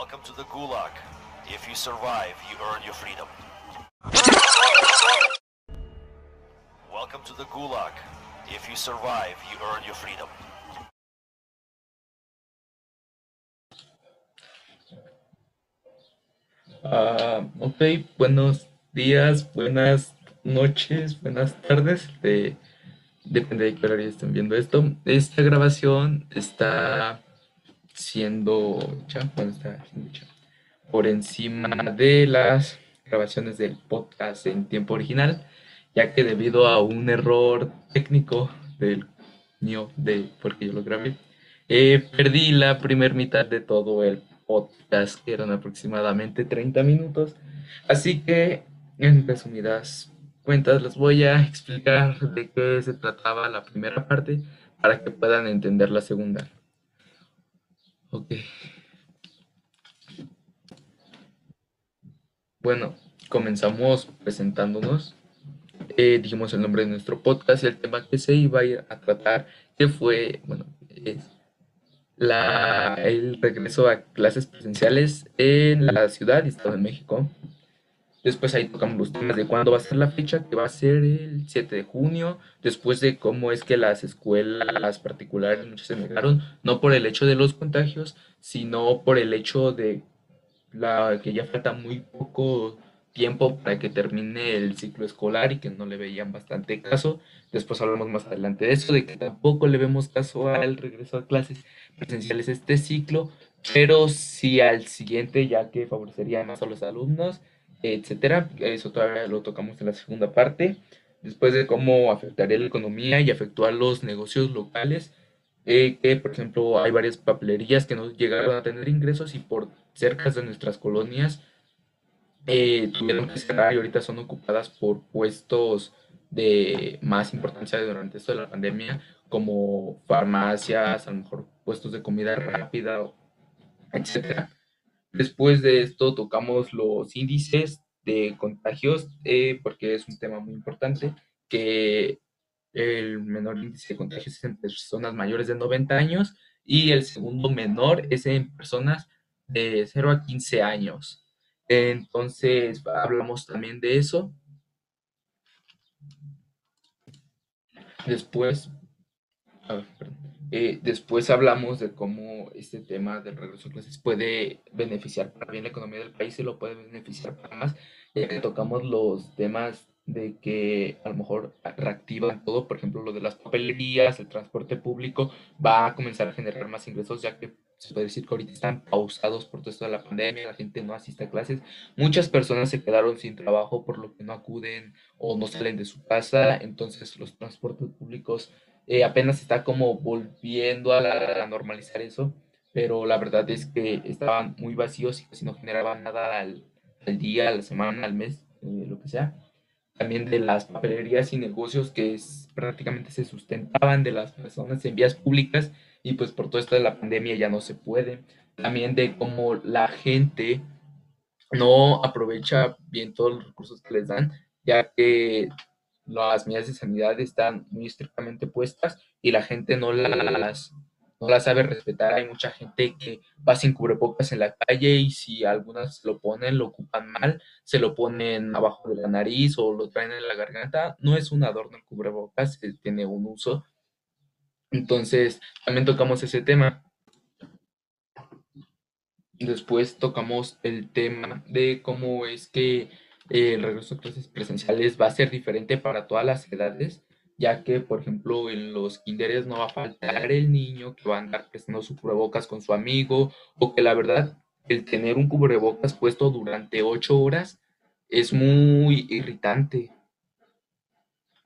Welcome to the Gulag. If you survive, you earn your freedom. Welcome to the Gulag. If you survive, you earn your freedom. Ah, ok, buenos días, buenas noches, buenas tardes. de- depende de qué horario estén viendo esto. Esta grabación está siendo hecha, bueno, está por encima de las grabaciones del podcast en tiempo original, ya que debido a un error técnico del mío, de porque yo lo grabé, eh, perdí la primer mitad de todo el podcast, que eran aproximadamente 30 minutos. Así que, en resumidas cuentas, les voy a explicar de qué se trataba la primera parte para que puedan entender la segunda. Ok. Bueno, comenzamos presentándonos. Eh, dijimos el nombre de nuestro podcast y el tema que se iba a ir a tratar, que fue, bueno, es la, el regreso a clases presenciales en la ciudad y Estado de México. Después ahí tocamos los temas de cuándo va a ser la fecha, que va a ser el 7 de junio, después de cómo es que las escuelas particulares muchas se negaron, no por el hecho de los contagios, sino por el hecho de la, que ya falta muy poco tiempo para que termine el ciclo escolar y que no le veían bastante caso. Después hablamos más adelante de eso, de que tampoco le vemos caso al regreso a clases presenciales este ciclo, pero sí al siguiente, ya que favorecería más a los alumnos, etcétera. Eso todavía lo tocamos en la segunda parte. Después de cómo afectaría la economía y afectó a los negocios locales, eh, que por ejemplo hay varias papelerías que no llegaron a tener ingresos y por cerca de nuestras colonias eh, tuvieron que cerrar y ahorita son ocupadas por puestos de más importancia durante esto de la pandemia, como farmacias, a lo mejor puestos de comida rápida, etcétera. Después de esto tocamos los índices de contagios, eh, porque es un tema muy importante, que el menor índice de contagios es en personas mayores de 90 años y el segundo menor es en personas de 0 a 15 años. Entonces, hablamos también de eso. Después, ver, eh, después hablamos de cómo este tema del regreso a clases puede beneficiar para bien la economía del país y lo puede beneficiar para más, ya que tocamos los temas de que a lo mejor reactivan todo, por ejemplo, lo de las papelerías, el transporte público, va a comenzar a generar más ingresos, ya que se puede decir que ahorita están pausados por todo esto de la pandemia, la gente no asiste a clases, muchas personas se quedaron sin trabajo por lo que no acuden o no salen de su casa, entonces los transportes públicos eh, apenas está como volviendo a, normalizar eso, pero la verdad es que estaban muy vacíos y casi no generaban nada al, día, a la semana, al mes, eh, lo que sea. También de las papelerías y negocios que prácticamente se sustentaban de las personas en vías públicas y pues por todo esto de la pandemia ya no se puede. También de cómo la gente no aprovecha bien todos los recursos que les dan, ya que las medidas de sanidad están muy estrictamente puestas y la gente no las, no sabe respetar. Hay mucha gente que va sin cubrebocas en la calle y si algunas lo ponen, lo ocupan mal, se lo ponen abajo de la nariz o lo traen en la garganta. No es un adorno el cubrebocas, tiene un uso entonces, también tocamos ese tema. Después tocamos el tema de cómo es que eh, el regreso a clases presenciales va a ser diferente para todas las edades, ya que, por ejemplo, en los kinderes no va a faltar el niño que va a andar prestando su cubrebocas con su amigo, o que la verdad, el tener un cubrebocas puesto durante ocho horas es muy irritante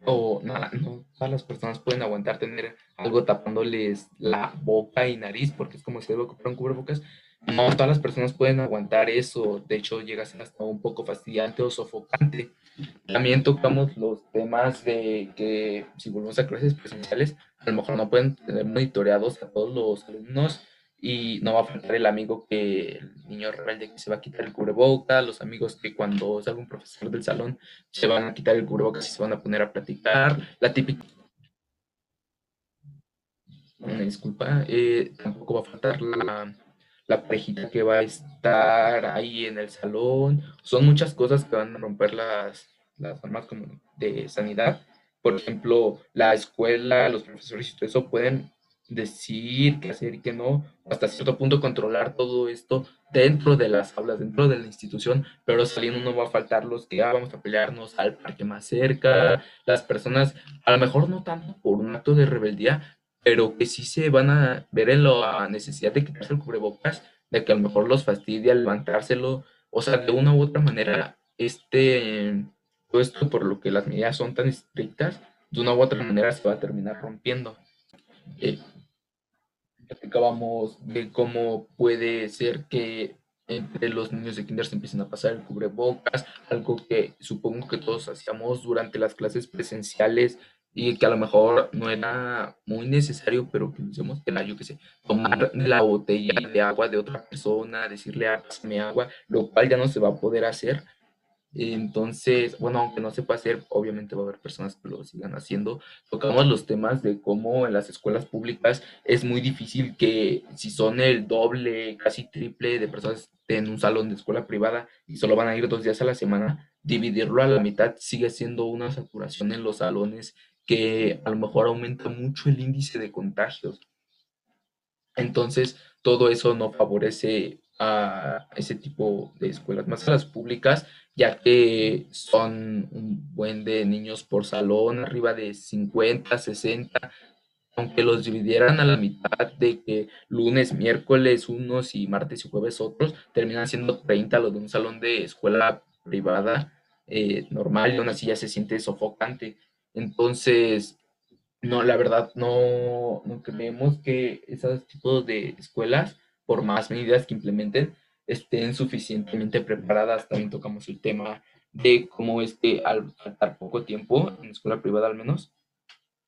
o no, no todas las personas pueden aguantar tener algo tapándoles la boca y nariz, porque es como si debo comprar un cubrebocas. No todas las personas pueden aguantar eso, de hecho llega a ser hasta un poco fastidiante o sofocante. También tocamos los temas de que si volvemos a clases presenciales, a lo mejor no pueden tener monitoreados a todos los alumnos y no va a faltar el amigo que, el niño rebelde que se va a quitar el cubreboca, los amigos que cuando salga un profesor del salón se van a quitar el cubrebocas y se van a poner a platicar, la típica... Disculpa, eh, tampoco va a faltar la, la parejita que va a estar ahí en el salón. Son muchas cosas que van a romper las, las normas de sanidad. Por ejemplo, la escuela, los profesores y todo eso pueden decir qué hacer y qué no, hasta cierto punto controlar todo esto dentro de las aulas, dentro de la institución, pero saliendo no va a faltar los que ah, vamos a pelearnos al parque más cerca, las personas, a lo mejor no tanto por un acto de rebeldía, pero que sí se van a ver en la necesidad de quitarse el cubrebocas, de que a lo mejor los fastidia levantárselo, o sea, de una u otra manera, este, todo esto por lo que las medidas son tan estrictas, de una u otra manera se va a terminar rompiendo. Eh, platicábamos de cómo puede ser que entre los niños de kinder se empiecen a pasar el cubrebocas, algo que supongo que todos hacíamos durante las clases presenciales y que a lo mejor no era muy necesario, pero que decíamos que la, yo qué sé, tomar la botella de agua de otra persona, decirle, hazme agua, lo cual ya no se va a poder hacer entonces, bueno, aunque no se pueda hacer, obviamente va a haber personas que lo sigan haciendo. Tocamos los temas de cómo en las escuelas públicas es muy difícil que si son el doble, casi triple de personas en un salón de escuela privada y solo van a ir dos días a la semana, dividirlo a la mitad sigue siendo una saturación en los salones que a lo mejor aumenta mucho el índice de contagios. Entonces, todo eso no favorece a ese tipo de escuelas, más a las públicas, ya que son un buen de niños por salón, arriba de 50, 60, aunque los dividieran a la mitad de que lunes, miércoles unos y martes y jueves otros, terminan siendo 30 los de un salón de escuela privada eh, normal y aún así ya se siente sofocante. Entonces, no, la verdad, no, creemos que esos tipos de escuelas por más medidas que implementen, estén suficientemente preparadas. También tocamos el tema de cómo es al faltar poco tiempo, en escuela privada al menos,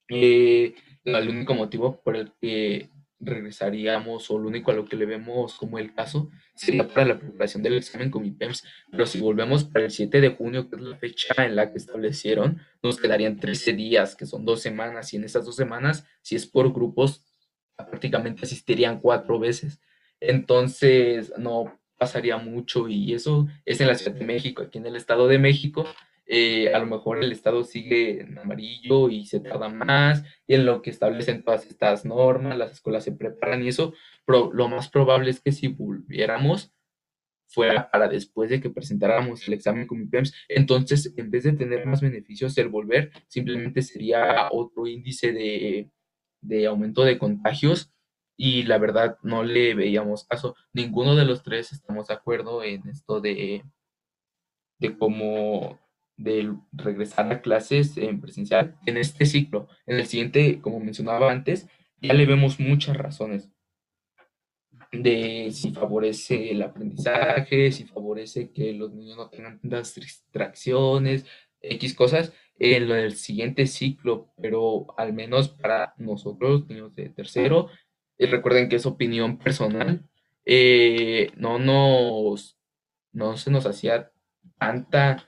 eh, el único motivo por el que regresaríamos o lo único a lo que le vemos como el caso sería para la preparación del examen con IPEMS, pero si volvemos para el 7 de junio, que es la fecha en la que establecieron, nos quedarían 13 días, que son dos semanas, y en esas dos semanas, si es por grupos, prácticamente asistirían cuatro veces. Entonces, no pasaría mucho y eso es en la Ciudad de México, aquí en el Estado de México. Eh, a lo mejor el Estado sigue en amarillo y se tarda más, y en lo que establecen todas estas normas, las escuelas se preparan y eso, pero lo más probable es que si volviéramos fuera para después de que presentáramos el examen con PEMS, entonces en vez de tener más beneficios el volver, simplemente sería otro índice de, de aumento de contagios y la verdad no le veíamos caso. Ninguno de los tres estamos de acuerdo en esto de, de cómo de regresar a clases en presencial en este ciclo. En el siguiente, como mencionaba antes, ya le vemos muchas razones de si favorece el aprendizaje, si favorece que los niños no tengan tantas distracciones, X cosas en del siguiente ciclo, pero al menos para nosotros, niños de tercero, y recuerden que es opinión personal, eh, no nos, no se nos hacía tanta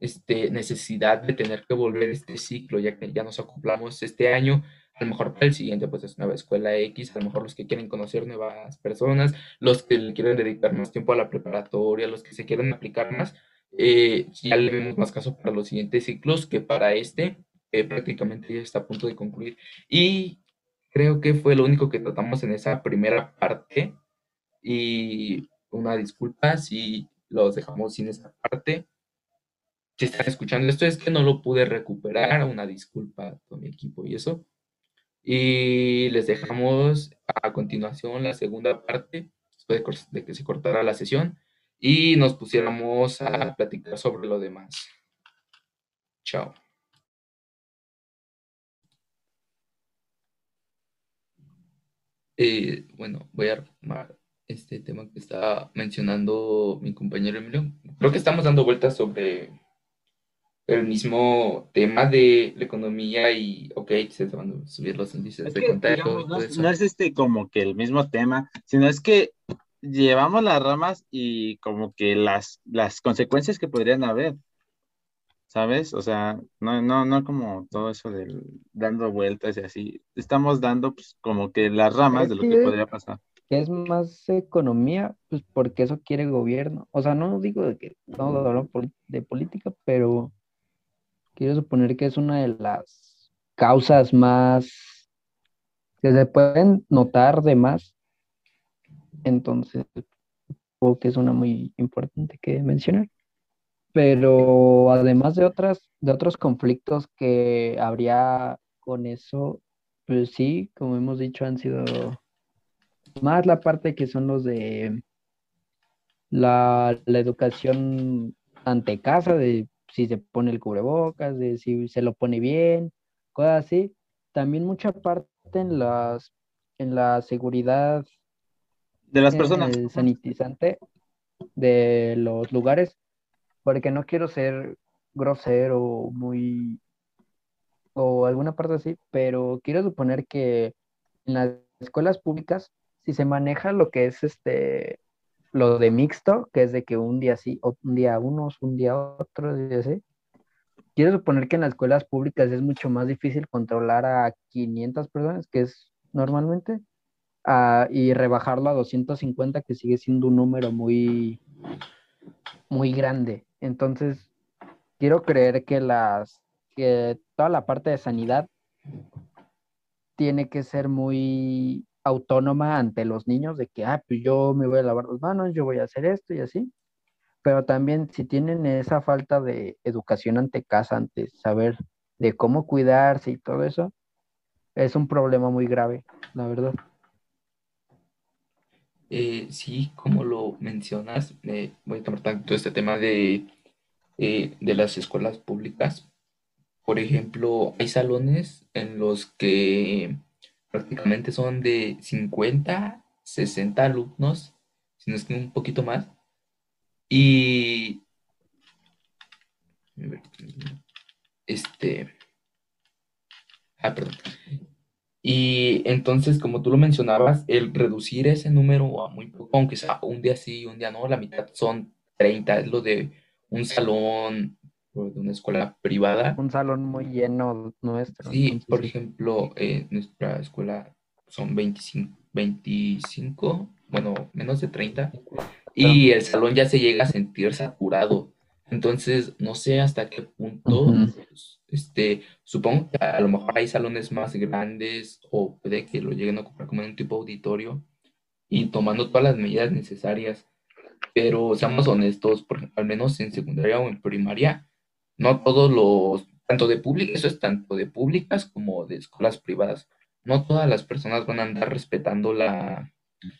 este, necesidad de tener que volver este ciclo, ya que ya nos acoplamos este año, a lo mejor para el siguiente pues es nueva escuela X, a lo mejor los que quieren conocer nuevas personas, los que le quieren dedicar más tiempo a la preparatoria, los que se quieren aplicar más, eh, ya le vemos más caso para los siguientes ciclos que para este, que prácticamente ya está a punto de concluir. Y Creo que fue lo único que tratamos en esa primera parte y una disculpa si los dejamos sin esa parte. Si están escuchando esto es que no lo pude recuperar, una disculpa todo mi equipo y eso. Y les dejamos a continuación la segunda parte, después de que se cortara la sesión, y nos pusiéramos a platicar sobre lo demás. Chao. Eh, bueno, voy a retomar este tema que está mencionando mi compañero Emilio. Creo que estamos dando vueltas sobre el mismo tema de la economía y, ok, se van a subir los índices de contagio. no, es este como que el mismo tema, sino es que llevamos las ramas y como que las, las consecuencias que podrían haber. ¿sabes? O sea, no, no, no como todo eso del dando vueltas y así. Estamos dando pues, como que las ramas de lo que podría pasar. que es más economía, pues porque eso quiere el gobierno. O sea, no digo de que estamos hablando de política, pero quiero suponer que es una de las causas más que se pueden notar de más. Entonces, creo que es una muy importante que mencionar. Pero además de otras, de otros conflictos que habría con eso, pues sí, como hemos dicho, han sido más la parte que son los de la, educación ante casa, de si se pone el cubrebocas, de si se lo pone bien, cosas así. También mucha parte en las en la seguridad de las personas sanitizante de los lugares, porque no quiero ser grosero muy o alguna parte así, pero quiero suponer que en las escuelas públicas si se maneja lo que es este, lo de mixto, que es de que un día sí, un día unos, un día otros, y así. Quiero suponer que en las escuelas públicas es mucho más difícil controlar a 500 personas, que es normalmente, y rebajarlo a 250, que sigue siendo un número muy, muy grande. Entonces, quiero creer que las, que toda la parte de sanidad tiene que ser muy autónoma ante los niños de que, ah, pues yo me voy a lavar las manos, yo voy a hacer esto y así. Pero también si tienen esa falta de educación ante casa, ante saber de cómo cuidarse y todo eso, es un problema muy grave, la verdad. Eh, sí, como lo mencionas, voy a tomar tanto este tema de, eh, de las escuelas públicas. Por ejemplo, hay salones en los que prácticamente son de 50, 60 alumnos, si no es que un poquito más. Y este ah, perdón. Y entonces, como tú lo mencionabas, el reducir ese número a muy poco, aunque sea un día sí, un día no, la mitad son 30, es lo de un salón de una escuela privada. Un salón muy lleno nuestro. Sí, por ejemplo, eh, nuestra escuela son 25, 25, bueno, menos de 30, y el salón ya se llega a sentir saturado. Entonces, no sé hasta qué punto, pues, este, supongo que a lo mejor hay salones más grandes o puede que lo lleguen a comprar como en un tipo auditorio y tomando todas las medidas necesarias. Pero seamos honestos, por al menos en secundaria o en primaria, no todos los, tanto de públicas, eso es tanto de públicas como de escuelas privadas, no todas las personas van a andar respetando la,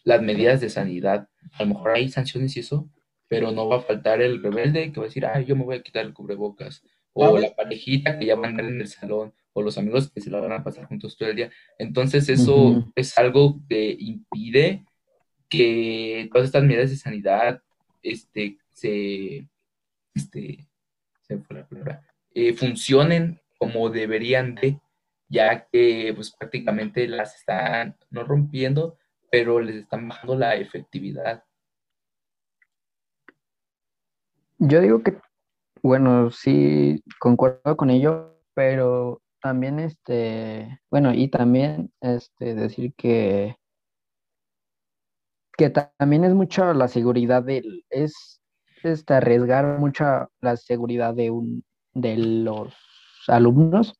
las medidas de sanidad. A lo mejor hay sanciones y eso, pero no va a faltar el rebelde que va a decir, ah, yo me voy a quitar el cubrebocas. O la parejita que ya va a andar en el salón, o los amigos que se la van a pasar juntos todo el día. Entonces, eso es algo que impide que todas estas medidas de sanidad este, se, este, eh, funcionen como deberían de, ya que pues prácticamente las están no rompiendo, pero les están bajando la efectividad. Yo digo que, bueno, sí, concuerdo con ello, pero también este, bueno, y también este decir que que también es mucho la seguridad del, es este, arriesgar mucho la seguridad de, un, de los alumnos,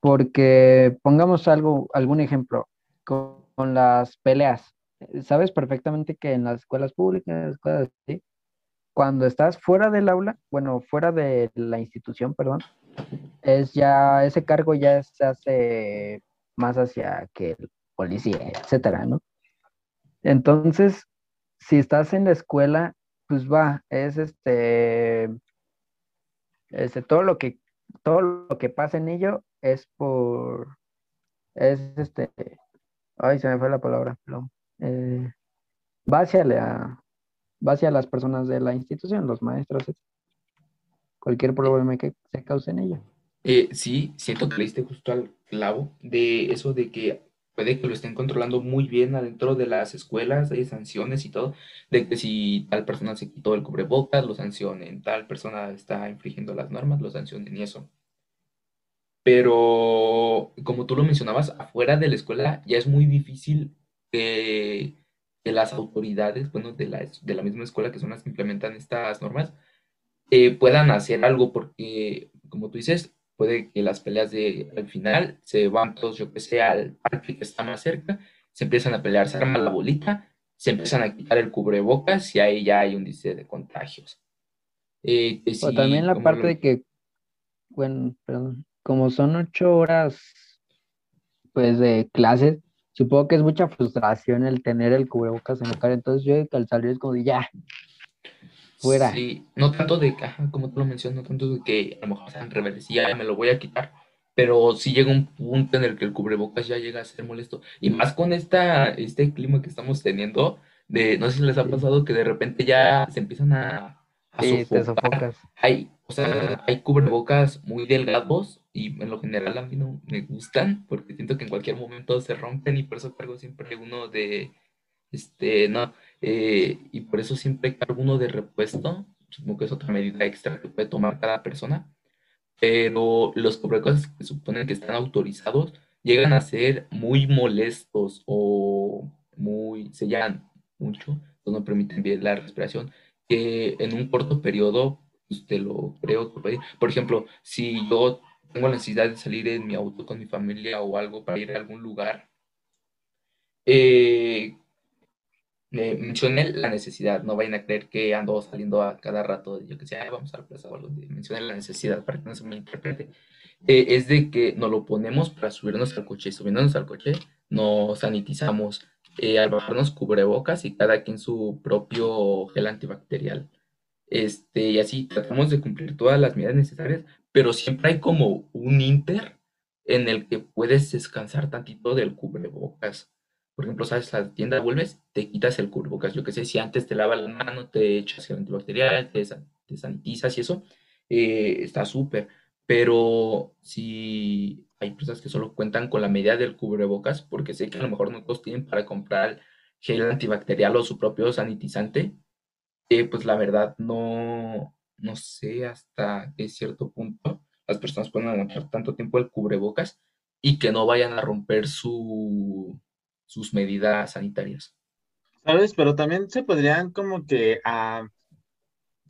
porque pongamos algo, algún ejemplo con, las peleas. Sabes perfectamente que en las escuelas públicas, cuando estás fuera del aula, bueno, fuera de la institución, perdón, es ya, ese cargo ya se hace más hacia que el policía, etcétera, ¿no? Entonces, si estás en la escuela pues va, es este, este, todo lo que, todo lo que pasa en ello es por, es este, ay, se me fue la palabra, perdón, eh, va hacia la, va hacia las personas de la institución, los maestros, cualquier problema que se cause en ello. Eh, sí, siento que le diste justo al clavo de eso de que puede que lo estén controlando muy bien adentro de las escuelas, hay sanciones y todo, de que si tal persona se quitó el cubrebocas, lo sancionen, tal persona está infringiendo las normas, lo sancionen y eso. Pero, como tú lo mencionabas, afuera de la escuela ya es muy difícil que las autoridades, bueno, de la, de la misma escuela que son las que implementan estas normas, eh, puedan hacer algo porque, como tú dices, puede que las peleas de al final se van todos, yo que sé, al parque que está más cerca, se empiezan a pelear, se arma la bolita, se empiezan a quitar el cubrebocas y ahí ya hay un índice de contagios. Eh, o también la parte de que, bueno, perdón, como son ocho horas, pues, de clases, supongo que es mucha frustración el tener el cubrebocas en la cara, entonces yo al salir es como de ya, fuera. Sí, no tanto de, ajá, como tú lo mencionas, no tanto de que a lo mejor sean rebeldes y ya me lo voy a quitar, pero sí llega un punto en el que el cubrebocas ya llega a ser molesto, y más con esta, este clima que estamos teniendo, de, no sé si les ha pasado que de repente ya se empiezan a, sí, te sofocas. Hay, o sea, hay cubrebocas muy delgados y en lo general a mí no me gustan porque siento que en cualquier momento se rompen y por eso cargo siempre uno de, este, no, eh, y por eso siempre cargo uno de repuesto, supongo que es otra medida extra que puede tomar cada persona, pero los cubrebocas que suponen que están autorizados llegan a ser muy molestos o muy, se llenan mucho, entonces no permiten bien la respiración, que en un corto periodo, usted lo creo Por ejemplo, si yo tengo la necesidad de salir en mi auto con mi familia o algo para ir a algún lugar, eh, mencioné la necesidad, no vayan a creer que ando saliendo a cada rato, yo que sé, vamos a la plaza o algo, mencioné la necesidad para que no se me interprete, eh, es de que nos lo ponemos para subirnos al coche, subiéndonos al coche, nos sanitizamos, eh, al bajarnos cubrebocas y cada quien su propio gel antibacterial. Este, y así tratamos de cumplir todas las medidas necesarias, pero siempre hay como un inter en el que puedes descansar tantito del cubrebocas. Por ejemplo, sabes, a la tienda vuelves, te quitas el cubrebocas. Yo que sé, si antes te lavas la mano, te echas el antibacterial, te, te sanitizas y eso, eh, está súper. Pero si hay personas que solo cuentan con la medida del cubrebocas, porque sé que a lo mejor no todos tienen para comprar gel antibacterial o su propio sanitizante, eh, pues la verdad no, no sé hasta qué cierto punto las personas pueden aguantar tanto tiempo el cubrebocas y que no vayan a romper su, sus medidas sanitarias. ¿Sabes? Pero también se podrían como que ah,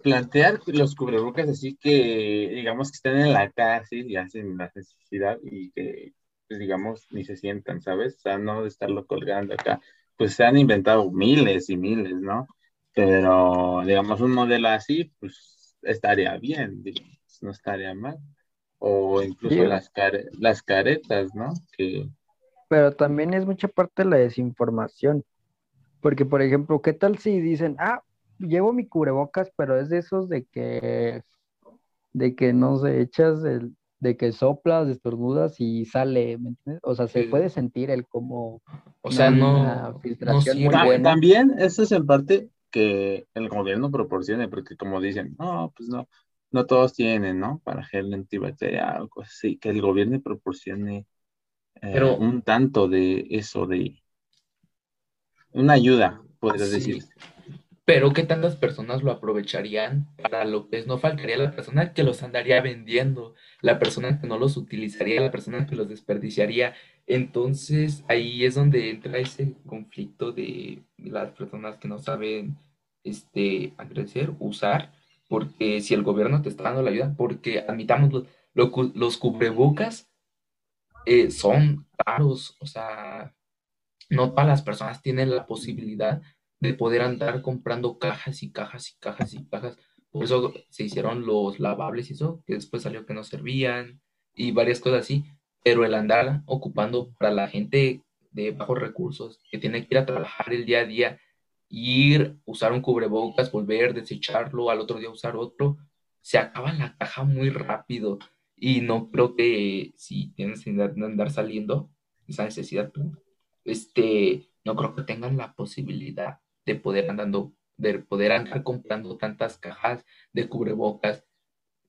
plantear los cubrebocas así que, digamos, que estén en la casa y hacen la necesidad y que, pues, digamos, ni se sientan, ¿sabes? O sea, no de estarlo colgando acá. Pues se han inventado miles y miles, ¿no? Pero, digamos, un modelo así, pues estaría bien, no estaría mal. O incluso las, las caretas, ¿no? Que... Pero también es mucha parte de la desinformación. Porque, por ejemplo, ¿qué tal si dicen, ah, llevo mi cubrebocas, pero es de esos de que, de que no se echas, el, de que soplas, estornudas y sale, ¿me entiendes? O sea, se puede sentir el como... O sea, no... Filtración También, eso es en parte que el gobierno proporcione, porque como dicen, no, pues no, no todos tienen, ¿no? Para gel antibacterial cosas así, que el gobierno proporcione eh, un tanto de eso, de una ayuda, podrías decir. Pero ¿qué tantas personas lo aprovecharían para lo que es? No faltaría la persona que los andaría vendiendo, la persona que no los utilizaría, la persona que los desperdiciaría. Entonces ahí es donde entra ese conflicto de las personas que no saben este, agradecer, usar, porque si el gobierno te está dando la ayuda, porque admitamos, los cubrebocas eh, son caros, o sea, no todas las personas tienen la posibilidad de poder andar comprando cajas y cajas y cajas y cajas. Por eso se hicieron los lavables y eso, que después salió que no servían y varias cosas así. Pero el andar ocupando para la gente de bajos recursos, que tiene que ir a trabajar el día a día ir, usar un cubrebocas, volver, desecharlo, al otro día usar otro, se acaba la caja muy rápido. Y no creo que si tienes necesidad de andar saliendo, esa necesidad, este, no creo que tengan la posibilidad de poder andando, de poder andar comprando tantas cajas de cubrebocas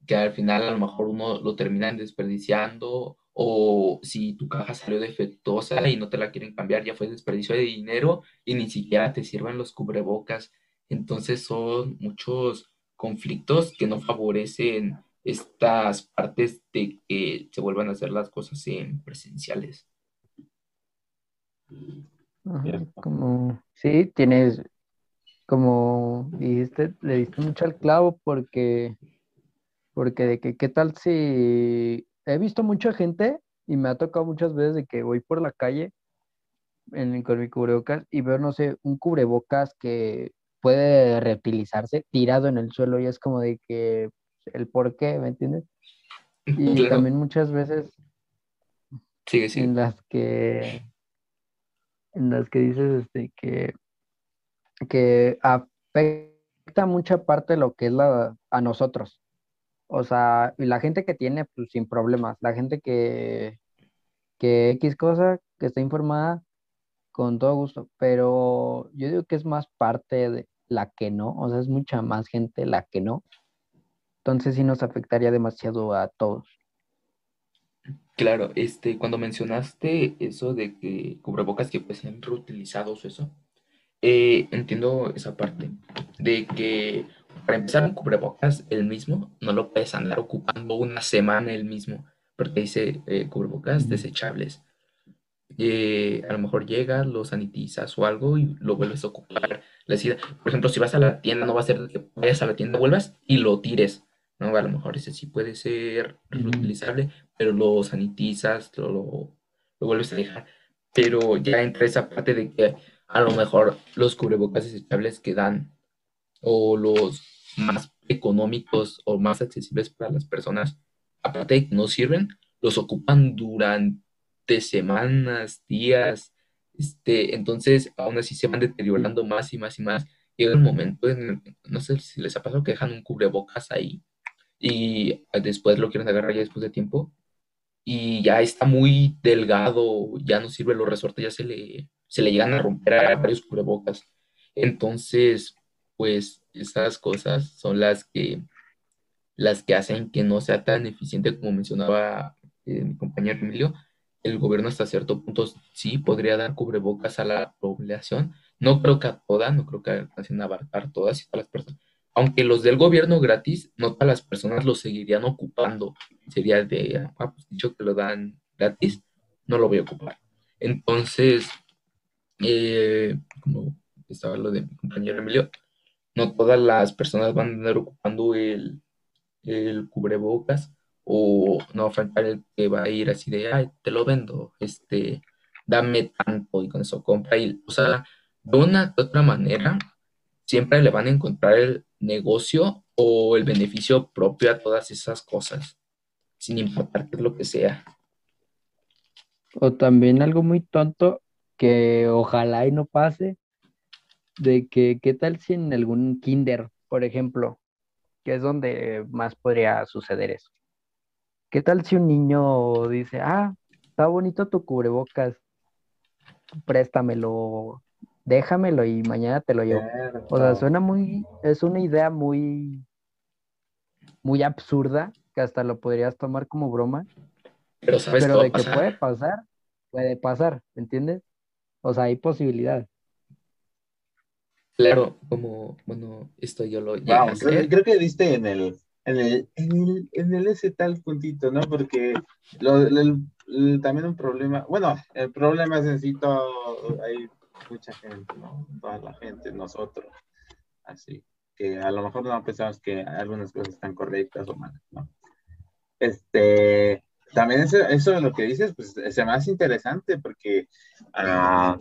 que al final a lo mejor uno lo terminan desperdiciando o si tu caja salió defectuosa y no te la quieren cambiar, ya fue desperdicio de dinero y ni siquiera te sirven los cubrebocas. Entonces son muchos conflictos que no favorecen estas partes de que se vuelvan a hacer las cosas en presenciales. Ajá, Cierto. como, sí, tienes, como dijiste, le diste mucho al clavo porque, porque de que, ¿qué tal si he visto mucha gente y me ha tocado muchas veces de que voy por la calle en, con mi cubrebocas y veo, no sé, un cubrebocas que puede reutilizarse tirado en el suelo y es como de que el por qué, ¿me entiendes? Y Claro, también muchas veces sigue, sigue. en las que en las que dices este que que afecta mucha parte de lo que es la a nosotros. O sea, y la gente que tiene pues sin problemas, la gente que que X cosa que está informada con todo gusto, pero yo digo que es más parte de la que no, o sea, es mucha más gente la que no. Entonces sí nos afectaría demasiado a todos. Claro, este, cuando mencionaste eso de que cubrebocas que pues sean reutilizados o eso, eh, entiendo esa parte de que para empezar un cubrebocas el mismo no lo puedes andar ocupando una semana el mismo, porque dice eh, cubrebocas desechables. Eh, a lo mejor llegas, lo sanitizas o algo y lo vuelves a ocupar. Por ejemplo, si vas a la tienda, no va a ser que vayas a la tienda, vuelvas y lo tires, ¿no? A lo mejor ese sí puede ser reutilizable, pero lo sanitizas, lo, lo, lo vuelves a dejar. Pero ya entra esa parte de que a lo mejor los cubrebocas desechables que dan o los más económicos o más accesibles para las personas, aparte de que no sirven, los ocupan durante semanas, días, este, entonces aún así se van deteriorando más y más y más. Llega un momento en el, no sé si les ha pasado que dejan un cubrebocas ahí y después lo quieren agarrar ya después de tiempo y ya está muy delgado, ya no sirve los resortes, ya se le, se le llegan a romper a varios cubrebocas. Entonces, pues esas cosas son las que, las que hacen que no sea tan eficiente como mencionaba eh, mi compañero Emilio. El gobierno hasta cierto punto sí podría dar cubrebocas a la población. No creo que a todas, no creo que a abarcar todas y todas las personas. Aunque los del gobierno gratis, no todas las personas los seguirían ocupando. Sería de, ah, pues dicho que lo dan gratis, no lo voy a ocupar. Entonces, eh, como estaba lo de mi compañero Emilio, no todas las personas van a andar ocupando el, el cubrebocas o no va a faltar el que va a ir así de, ay, te lo vendo, este, dame tanto y con eso compra y, o sea, de una u otra manera, siempre le van a encontrar el negocio o el beneficio propio a todas esas cosas, sin importar qué es lo que sea. O también algo muy tonto que ojalá y no pase, de que qué tal si en algún kinder, por ejemplo, que es donde más podría suceder eso. ¿Qué tal si un niño dice, ah, está bonito tu cubrebocas, préstamelo, déjamelo y mañana te lo llevo? O sea, suena muy, es una idea muy, muy absurda, que hasta lo podrías tomar como broma, Pero sabes pero de que pasar. puede pasar, puede pasar, ¿me entiendes? O sea, hay posibilidad. Claro, como, bueno, esto yo lo creer. creo que diste en el, en el, en el, en el ese tal puntito, ¿no? Porque lo, también un problema, bueno, el problema es sencillo, hay mucha gente, ¿no? Toda la gente, nosotros, así, que a lo mejor no pensamos que algunas cosas están correctas o malas, ¿no? Este, también eso, eso de lo que dices, pues se me hace interesante porque, ah,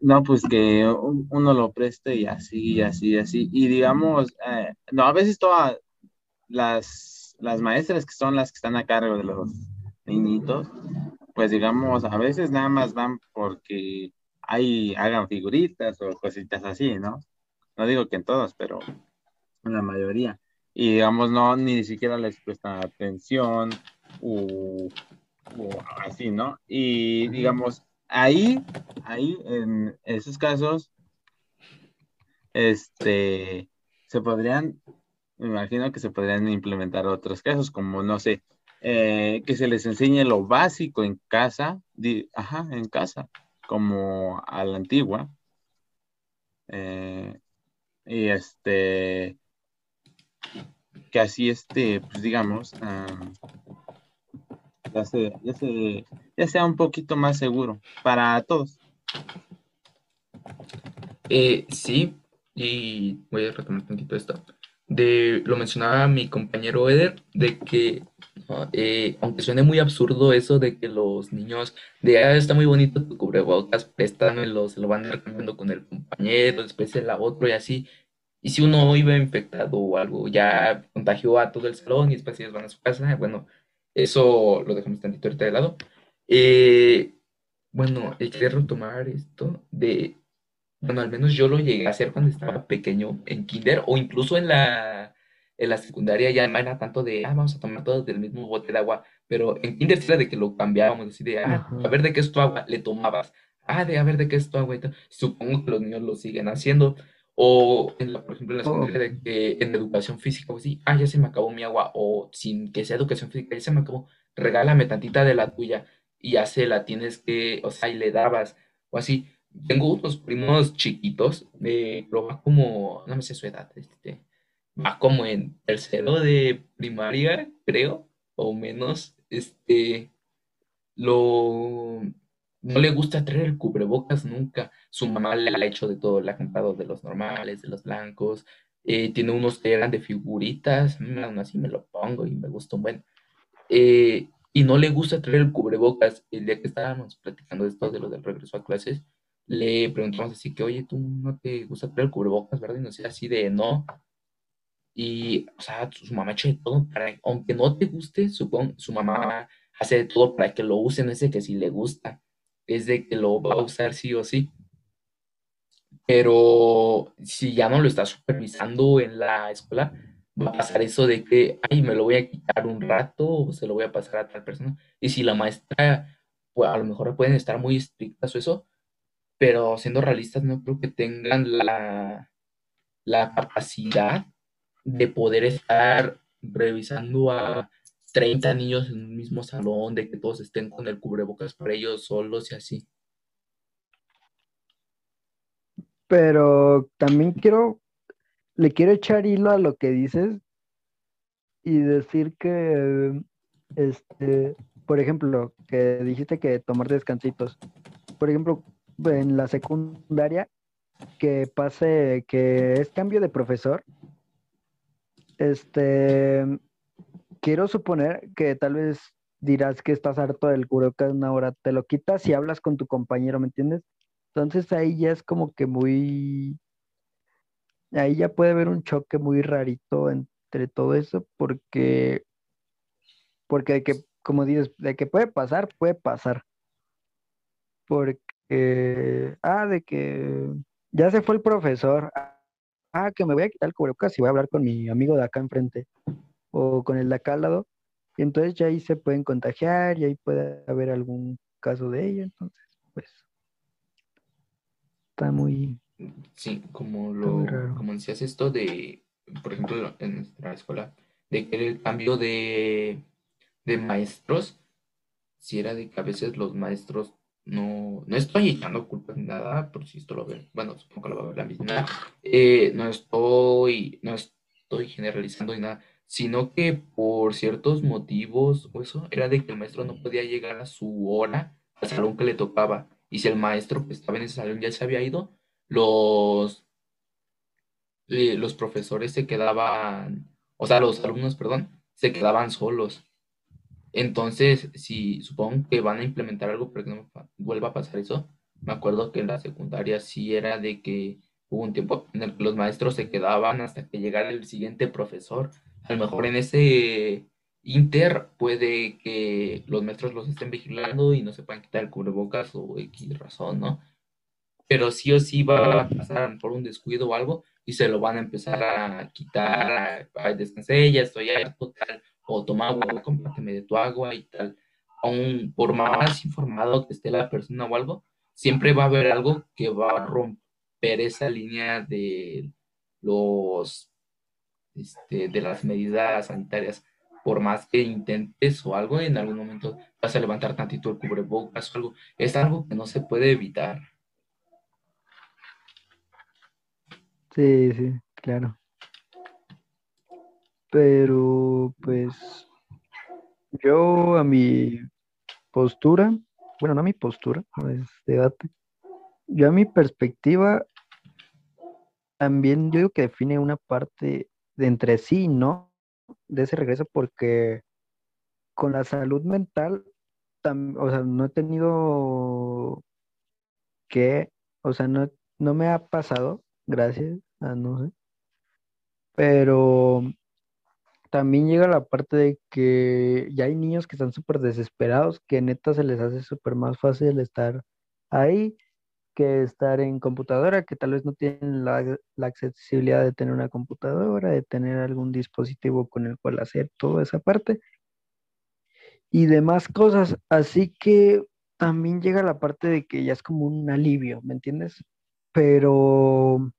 no, pues que un- uno lo preste y así, y así, y así. Y digamos, eh, no, a veces todas las, las maestras que son las que están a cargo de los niñitos, pues digamos, a veces nada más van porque ahí hagan figuritas o cositas así, ¿no? No digo que en todas, pero en la mayoría. Y digamos, no, ni siquiera les prestan atención o, o así, ¿no? Y digamos, ahí, ahí, en esos casos, este, se podrían, me imagino que se podrían implementar otros casos, como, no sé, eh, que se les enseñe lo básico en casa, di- ajá, en casa, como a la antigua. Eh, y este, que así este, pues digamos, ah, ya, se- ya, se- ya sea un poquito más seguro para todos. Eh, sí, y voy a retomar un tantito esto. De, lo mencionaba mi compañero Eder, de que, eh, aunque suene muy absurdo eso de que los niños, de, ah, está muy bonito tu cubrebocas, préstamelo, se lo van a con el compañero, después el otro y así. Y si uno iba infectado o algo, ya contagió a todo el salón y después ellos van a su casa, bueno, eso lo dejamos tantito ahorita de lado. Eh, bueno, eh, quería retomar esto de, bueno, al menos yo lo llegué a hacer cuando estaba pequeño en kinder o incluso en la, en la secundaria ya no era tanto de, ah, vamos a tomar todos del mismo bote de agua, pero en kinder era de que lo cambiábamos, así de, ah, Ajá. a ver de qué es tu agua, le tomabas, ah, de a ver de qué es tu agua. Supongo que los niños lo siguen haciendo. O, en la, por ejemplo, en la Oh, secundaria, de que en educación física, pues sí, ah, ya se me acabó mi agua, o sin que sea educación física, ya se me acabó, regálame tantita de la tuya, y ya se la tienes que, o sea, y le dabas, o así. Tengo unos primos chiquitos, eh, pero va como, no me sé su edad, este, va como en tercero de primaria, creo, o menos, este, lo, no le gusta traer el cubrebocas nunca. Su mamá le ha hecho de todo, le ha comprado de los normales, de los blancos, eh, tiene unos que eran de figuritas, mm, aún así me lo pongo y me gusta un buen. Eh, y no le gusta traer el cubrebocas. El día que estábamos platicando de esto, de lo del regreso a clases, le preguntamos así que, oye, tú no te gusta traer el cubrebocas, ¿verdad? Y nos decía así de no. Y, o sea, su, su mamá ha hecho de todo para, aunque no te guste, supongo, su mamá hace de todo para que lo use, no es de que si le gusta, es de que lo va a usar sí o sí. Pero si ya no lo está supervisando en la escuela, va a pasar eso de que, ay, me lo voy a quitar un rato o se lo voy a pasar a tal persona. Y si la maestra, pues a lo mejor pueden estar muy estrictas o eso, pero siendo realistas, no creo que tengan la, la capacidad de poder estar revisando a 30 niños en un mismo salón, de que todos estén con el cubrebocas para ellos solos y así. Pero también quiero, le quiero echar hilo a lo que dices y decir que, este, por ejemplo, que dijiste que tomar descansitos. Por ejemplo, en la secundaria, que pase que es cambio de profesor, este, quiero suponer que tal vez dirás que estás harto del cubrebocas una hora, te lo quitas y hablas con tu compañero, ¿me entiendes? Entonces ahí ya es como que muy, ahí ya puede haber un choque muy rarito entre todo eso, porque, porque de que, como dices, de que puede pasar, puede pasar. Porque, ah, de que ya se fue el profesor, ah, que me voy a quitar el cubrebocas y voy a hablar con mi amigo de acá enfrente o con el de acá al lado, y entonces ya ahí se pueden contagiar y ahí puede haber algún caso de ello, entonces, pues, está muy, Sí, como lo, como decías esto de, por ejemplo, en nuestra escuela, de que el cambio de, de maestros, si era de que a veces los maestros no, no estoy echando culpas ni nada, por si esto lo ven, bueno, supongo que lo va a ver la misma, eh, no estoy, no estoy generalizando ni nada, sino que por ciertos motivos o eso, era de que el maestro no podía llegar a su hora al salón que le tocaba, y si el maestro que estaba en ese salón ya se había ido, los, eh, los profesores se quedaban, o sea, los alumnos, perdón, se quedaban solos. Entonces, si supongo que van a implementar algo para que no vuelva a pasar eso, me acuerdo que en la secundaria sí era de que hubo un tiempo en el que los maestros se quedaban hasta que llegara el siguiente profesor. A lo mejor en ese inter puede que los maestros los estén vigilando y no se puedan quitar el cubrebocas o X razón, ¿no? Pero sí o sí va a pasar por un descuido o algo y se lo van a empezar a quitar, a, a descansé, ya estoy harto, tal o toma agua, compárteme de tu agua y tal. Aún por más informado que esté la persona o algo, siempre va a haber algo que va a romper esa línea de los, este, de las medidas sanitarias. Por más que intentes o algo, en algún momento vas a levantar tantito el cubrebocas o algo. Es algo que no se puede evitar. Sí, sí, claro. Pero, pues, yo a mi postura, bueno, no a mi postura, es debate, yo a mi perspectiva, también yo digo que define una parte de entre sí, ¿no? De ese regreso, porque con la salud mental, tam- o sea, no he tenido que, o sea, no, no me ha pasado, gracias, a no sé, pero también llega la parte de que ya hay niños que están súper desesperados, que neta se les hace súper más fácil estar ahí que estar en computadora, que tal vez no tienen la, la accesibilidad de tener una computadora, de tener algún dispositivo con el cual hacer toda esa parte y demás cosas. Así que también llega la parte de que ya es como un alivio, ¿me entiendes? Pero,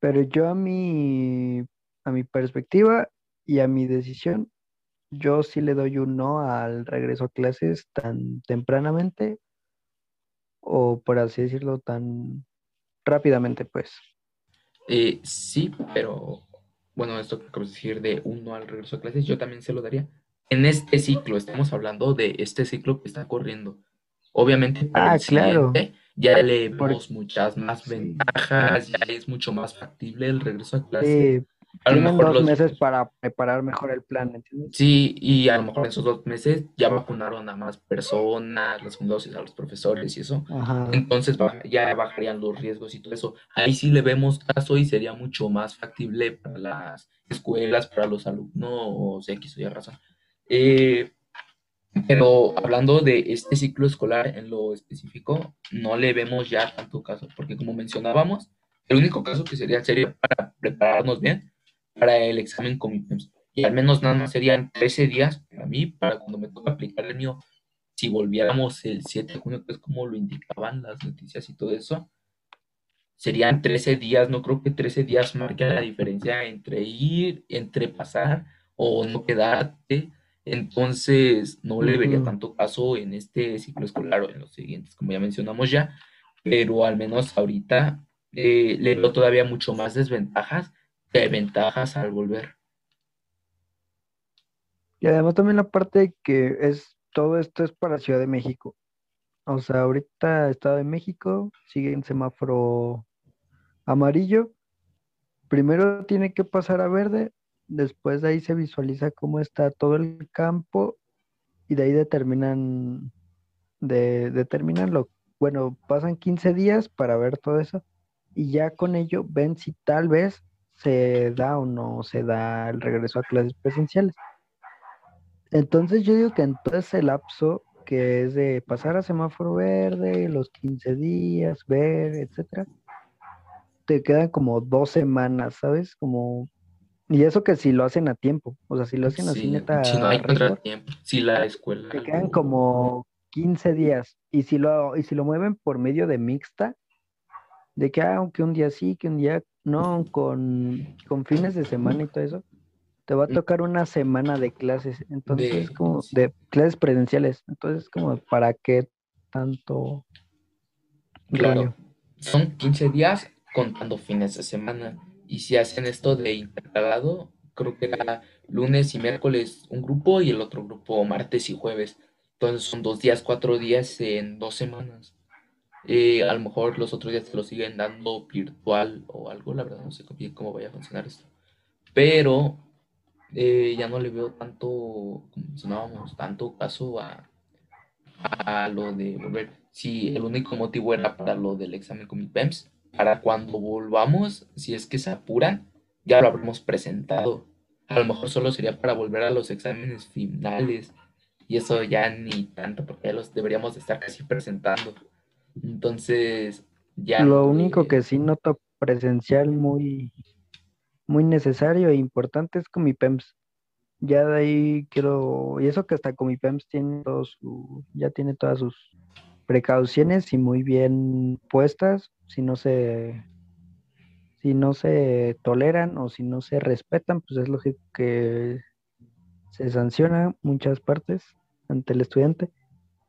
pero yo a mi, a mi perspectiva y a mi decisión, yo sí le doy un no al regreso a clases tan tempranamente o por así decirlo, tan rápidamente, pues. Eh, sí, pero bueno, esto que de decir de uno al regreso a clases, yo también se lo daría. En este ciclo, estamos hablando de este ciclo que está corriendo. Obviamente, para Ah, el claro. siguiente ya le vemos muchas más Sí. ventajas, ya es mucho más factible el regreso a clases. Sí, A lo mejor dos los- meses para preparar mejor el plan, ¿entiendes? Sí, y a lo mejor en esos dos meses ya vacunaron a más personas, las dosis a los profesores y eso. Ajá. Entonces ya bajarían los riesgos y todo eso. Ahí sí le vemos caso y sería mucho más factible para las escuelas, para los alumnos, X o Y razón. Eh, pero hablando de este ciclo escolar en lo específico, no le vemos ya tanto caso, porque como mencionábamos, el único caso que sería sería para prepararnos bien para el examen con MIPEMS. Y al menos nada más serían 13 días para mí, para cuando me toca aplicar el mío, si volviéramos el 7 de junio, que es como lo indicaban las noticias y todo eso, serían 13 días, no creo que 13 días marquen la diferencia entre ir, entre pasar o no quedarte. Entonces, no le vería tanto caso en este ciclo escolar o en los siguientes, como ya mencionamos ya, pero al menos ahorita eh, le veo todavía mucho más desventajas que ventajas al volver. Y además también la parte de que es todo esto es para Ciudad de México. O sea, ahorita Estado de México sigue en semáforo amarillo. Primero tiene que pasar a verde, después de ahí se visualiza cómo está todo el campo y de ahí determinan de, determinan lo, bueno, pasan 15 días para ver todo eso y ya con ello ven si tal vez se da o no se da el regreso a clases presenciales. Entonces yo digo que en todo ese lapso que es de pasar a semáforo verde, los 15 días, ver, etcétera, te quedan como dos semanas, ¿sabes? Como y eso que si lo hacen a tiempo, o sea, si lo hacen así Sí, neta si no hay si la escuela te quedan como 15 días. Y si lo, y si lo mueven por medio de mixta, de que ah, aunque un día sí, que un día no, con, con fines de semana y todo eso, te va a tocar una semana de clases. Entonces, De- es como de clases presenciales. Entonces, como, ¿para qué tanto Claro, rollo? son 15 días contando fines de semana. Y si hacen esto de intercalado, creo que era lunes y miércoles un grupo y el otro grupo martes y jueves. Entonces son dos días, cuatro días en dos semanas. Eh, a lo mejor los otros días te lo siguen dando virtual o algo, la verdad no sé bien cómo vaya a funcionar esto. Pero eh, ya no le veo tanto, como mencionábamos, tanto caso a, a lo de volver. Si el único motivo era para lo del examen con mi PEMS, para cuando volvamos, si es que se apuran, ya lo habremos presentado. A lo mejor solo sería para volver a los exámenes finales. Y eso ya ni tanto, porque ya los deberíamos de estar casi presentando. Entonces, ya Lo único que sí noto presencial muy, muy necesario e importante es con mi PEMS. Ya de ahí quiero, y eso que hasta con mi PEMS tiene todo su, ya tiene todas sus precauciones y muy bien puestas, si no se, si no se toleran o si no se respetan, pues es lógico que se sanciona muchas partes ante el estudiante.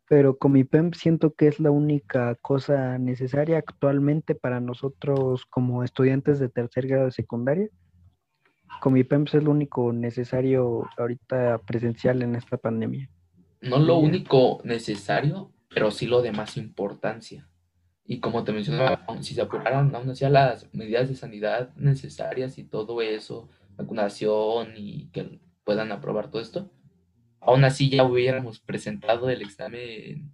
Pero con mi PEM siento que es la única cosa necesaria actualmente para nosotros como estudiantes de tercer grado de secundaria. Con mi PEM es lo único necesario ahorita presencial en esta pandemia. No lo único necesario, pero sí lo de más importancia. Y como te mencionaba, si se apuraran aún así a las medidas de sanidad necesarias y todo eso, vacunación y que puedan aprobar todo esto, aún así ya hubiéramos presentado el examen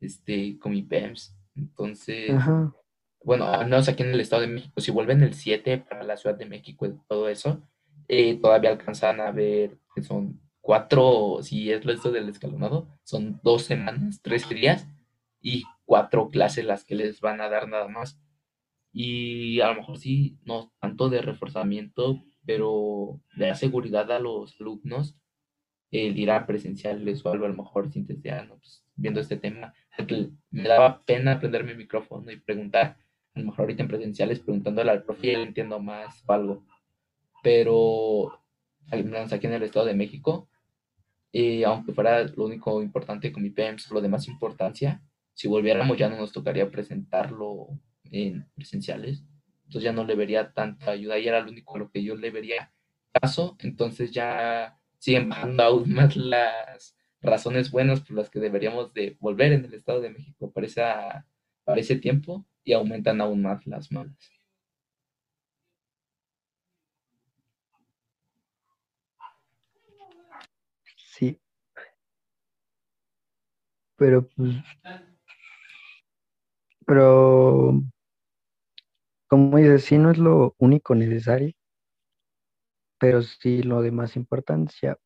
este, con mi PEMS. Entonces, Ajá. bueno, al menos aquí en el Estado de México, si vuelven el 7 para la Ciudad de México y todo eso, eh, todavía alcanzan a ver que son cuatro, si es lo esto del escalonado, son dos semanas, tres días y cuatro clases las que les van a dar nada más. Y a lo mejor sí, no tanto de reforzamiento, pero de dar seguridad a los alumnos el ir a presenciales o algo, a lo mejor sientes ya, no, pues, viendo este tema, me daba pena prenderme el micrófono y preguntar, a lo mejor ahorita en presenciales preguntándole al profe, ya entiendo más o algo, pero al menos aquí en el Estado de México, eh, aunque fuera lo único importante con mi PEMS, lo de más importancia, si volviéramos ya no nos tocaría presentarlo en presenciales, entonces ya no le vería tanta ayuda y era lo único a lo que yo le vería caso, entonces ya siguen bajando aún más las razones buenas por las que deberíamos de volver en el Estado de México para, esa, para ese tiempo y aumentan aún más las malas. Sí. Pero pues, pero como dices, sí no es lo único necesario, pero sí lo de más importancia.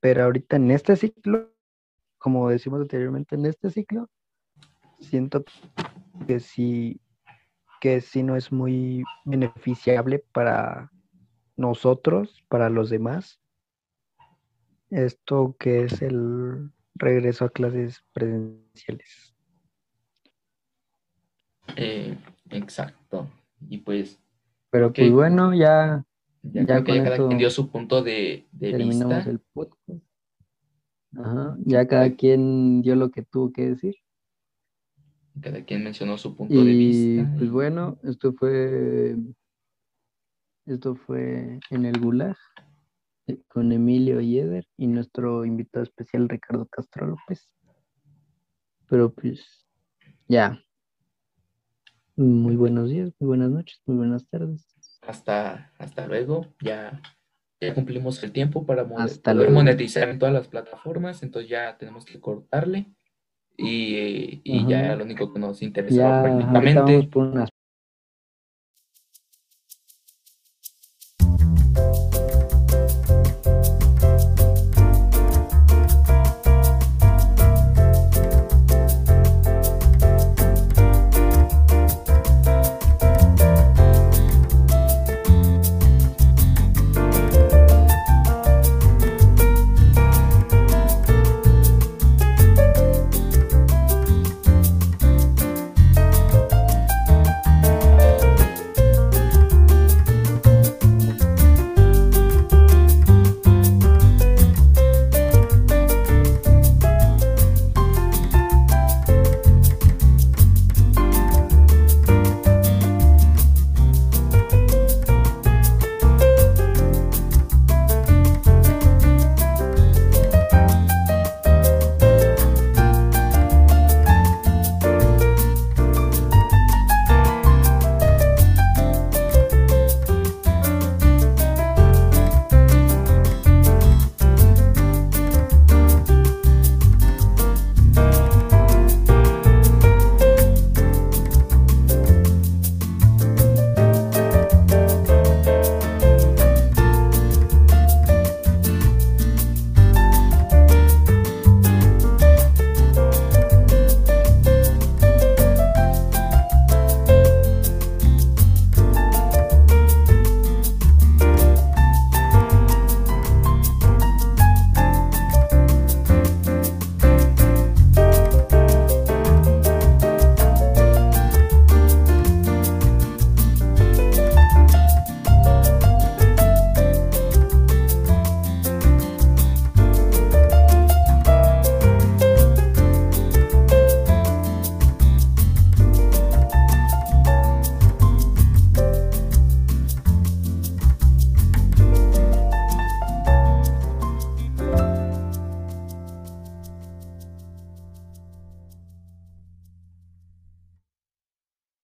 Pero ahorita en este ciclo, como decimos anteriormente, en este ciclo, siento que sí, que sí no es muy beneficiable para nosotros, para los demás, esto que es el regreso a clases presenciales. Eh, exacto. Y pues, Pero ok, pues bueno, ya, ya ya creo que con ya cada quien dio su punto de, de vista. el podcast. Ajá, ya cada quien dio lo que tuvo que decir. Cada quien mencionó su punto de Y vista. pues y- bueno, esto fue, esto fue en el Gulag eh, con Emilio y Eder y nuestro invitado especial Ricardo Castro López. Pero pues ya, muy buenos días, muy buenas noches, muy buenas tardes. Hasta, hasta luego. Ya, ya cumplimos el tiempo para Hasta poder luego. monetizar en todas las plataformas, entonces ya tenemos que cortarle. Y, y ya lo único que nos interesaba Ya prácticamente. vamos por unas